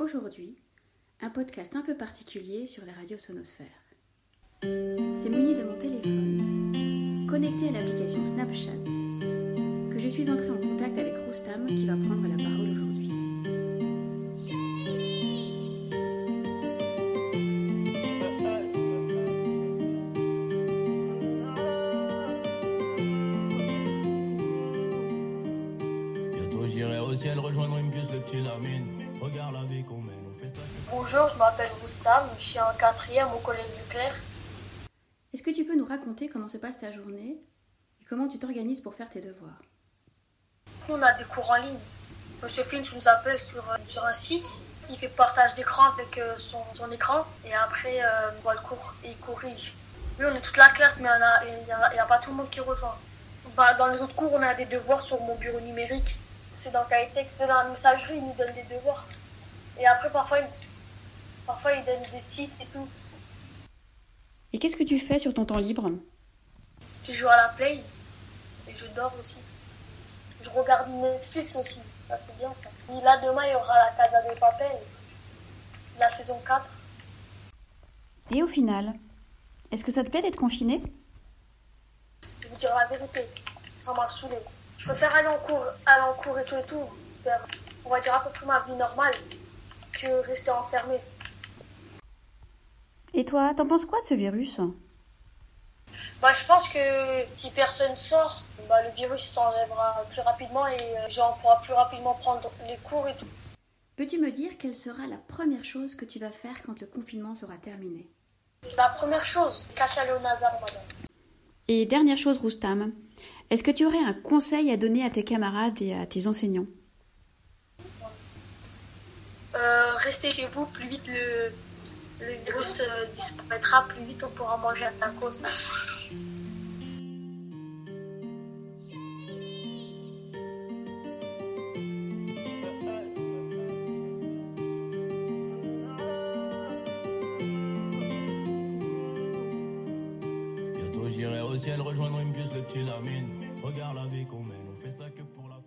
Aujourd'hui, un podcast un peu particulier sur la radio sonosphère. C'est muni de mon téléphone, connecté à l'application Snapchat, que je suis entré en contact avec Roustam qui va prendre la parole aujourd'hui. Bientôt j'irai au ciel rejoindre puce de petite Lamine. Regarde la vie qu'on mène, on fait ça. Bonjour, je m'appelle Roustam, je suis en quatrième au collège du Clair. Est-ce que tu peux nous raconter comment se passe ta journée et comment tu t'organises pour faire tes devoirs? On a des cours en ligne. Monsieur Finch nous appelle sur, euh, sur un site qui fait partage d'écran avec euh, son, son écran et après euh, on voit le cours et il corrige. Oui, on est toute la classe, mais il n'y a, il y a pas tout le monde qui rejoint. Bah, dans les autres cours, on a des devoirs sur mon bureau numérique. C'est dans Kitex, dans la messagerie, ils nous donnent des devoirs. Et après, parfois, ils, parfois, ils donnent des sites et tout. Et qu'est-ce que tu fais sur ton temps libre? Je joue à la play et je dors aussi. Je regarde Netflix aussi, ça c'est bien ça. Et là demain il y aura la Casa de Papel, la saison 4. Et au final, est-ce que ça te plaît d'être confiné? Je vous dire la vérité, ça m'a saoulé. Je préfère aller en cours, aller en cours et tout et tout, faire, on va dire à peu près ma vie normale, que rester enfermé. Et toi, t'en penses quoi de ce virus? Bah, je pense que si personne sort, bah, le virus s'enlèvera plus rapidement et euh, genre, on pourra plus rapidement prendre les cours et tout. Peux-tu me dire quelle sera la première chose que tu vas faire quand le confinement sera terminé? La première chose, cacher aller au Nazar, madame. Et dernière chose, Roustam, est-ce que tu aurais un conseil à donner à tes camarades et à tes enseignants? Euh, restez chez vous, plus vite le, le virus euh, disparaîtra, plus vite on pourra manger un tacos. Ciel rejoindre une puce de petite Lamine. Regarde la vie qu'on mène, on fait ça que pour la.